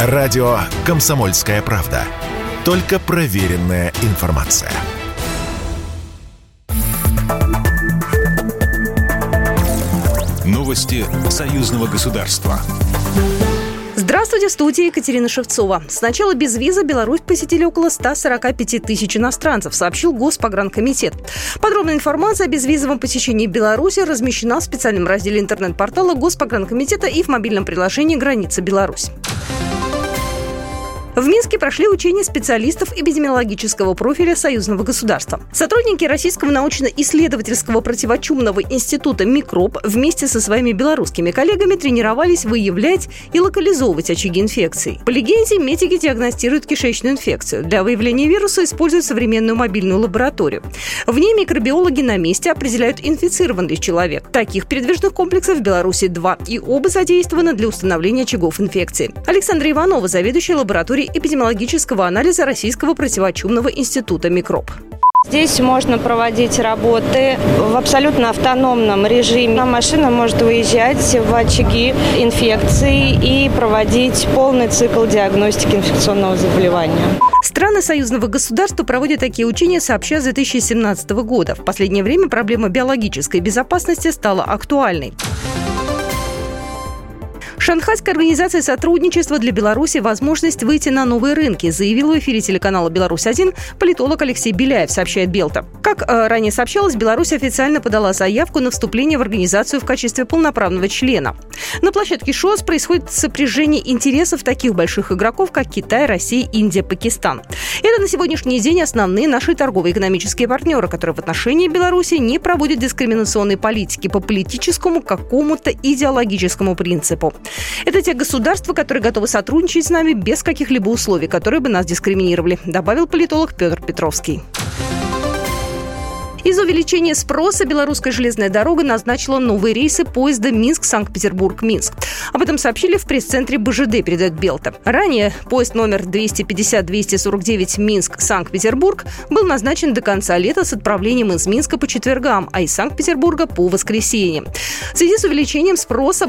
Радио «Комсомольская правда». Только проверенная информация. Новости союзного государства. Здравствуйте, в студии Екатерина Шевцова. С начала без виза Беларусь посетили около 145 тысяч иностранцев, сообщил Госпогранкомитет. Подробная информация о безвизовом посещении Беларуси размещена в специальном разделе интернет-портала Госпогранкомитета и в мобильном приложении «Граница Беларусь». В Минске прошли учения специалистов эпидемиологического профиля союзного государства. Сотрудники Российского научно-исследовательского противочумного института «Микроб» вместе со своими белорусскими коллегами тренировались выявлять и локализовывать очаги инфекций. По легенде, медики диагностируют кишечную инфекцию. Для выявления вируса используют современную мобильную лабораторию. В ней микробиологи на месте определяют, инфицирован ли человек. Таких передвижных комплексов в Беларуси два, и оба задействованы для установления очагов инфекции. Александра Иванова, заведующая лабораторией эпидемиологического анализа Российского противочумного института «Микроб». Здесь можно проводить работы в абсолютно автономном режиме. Машина может выезжать в очаги инфекции и проводить полный цикл диагностики инфекционного заболевания. Страны союзного государства проводят такие учения сообща с 2017 года. В последнее время проблема биологической безопасности стала актуальной. Шанхайская организация сотрудничества для Беларуси возможность выйти на новые рынки, заявил в эфире телеканала «Беларусь-1» политолог Алексей Беляев, сообщает Белта. Как э, ранее сообщалось, Беларусь официально подала заявку на вступление в организацию в качестве полноправного члена. На площадке ШОС происходит сопряжение интересов таких больших игроков, как Китай, Россия, Индия, Пакистан. Это на сегодняшний день основные наши торгово-экономические партнеры, которые в отношении Беларуси не проводят дискриминационной политики по политическому какому-то идеологическому принципу. Это те государства, которые готовы сотрудничать с нами без каких-либо условий, которые бы нас дискриминировали, добавил политолог Петр Петровский. Из-за увеличения спроса белорусская железная дорога назначила новые рейсы поезда Минск-Санкт-Петербург-Минск. Об этом сообщили в пресс-центре БЖД, передает Белта. Ранее поезд номер 250-249 Минск-Санкт-Петербург был назначен до конца лета с отправлением из Минска по четвергам, а из Санкт-Петербурга по воскресеньям. В связи с увеличением спроса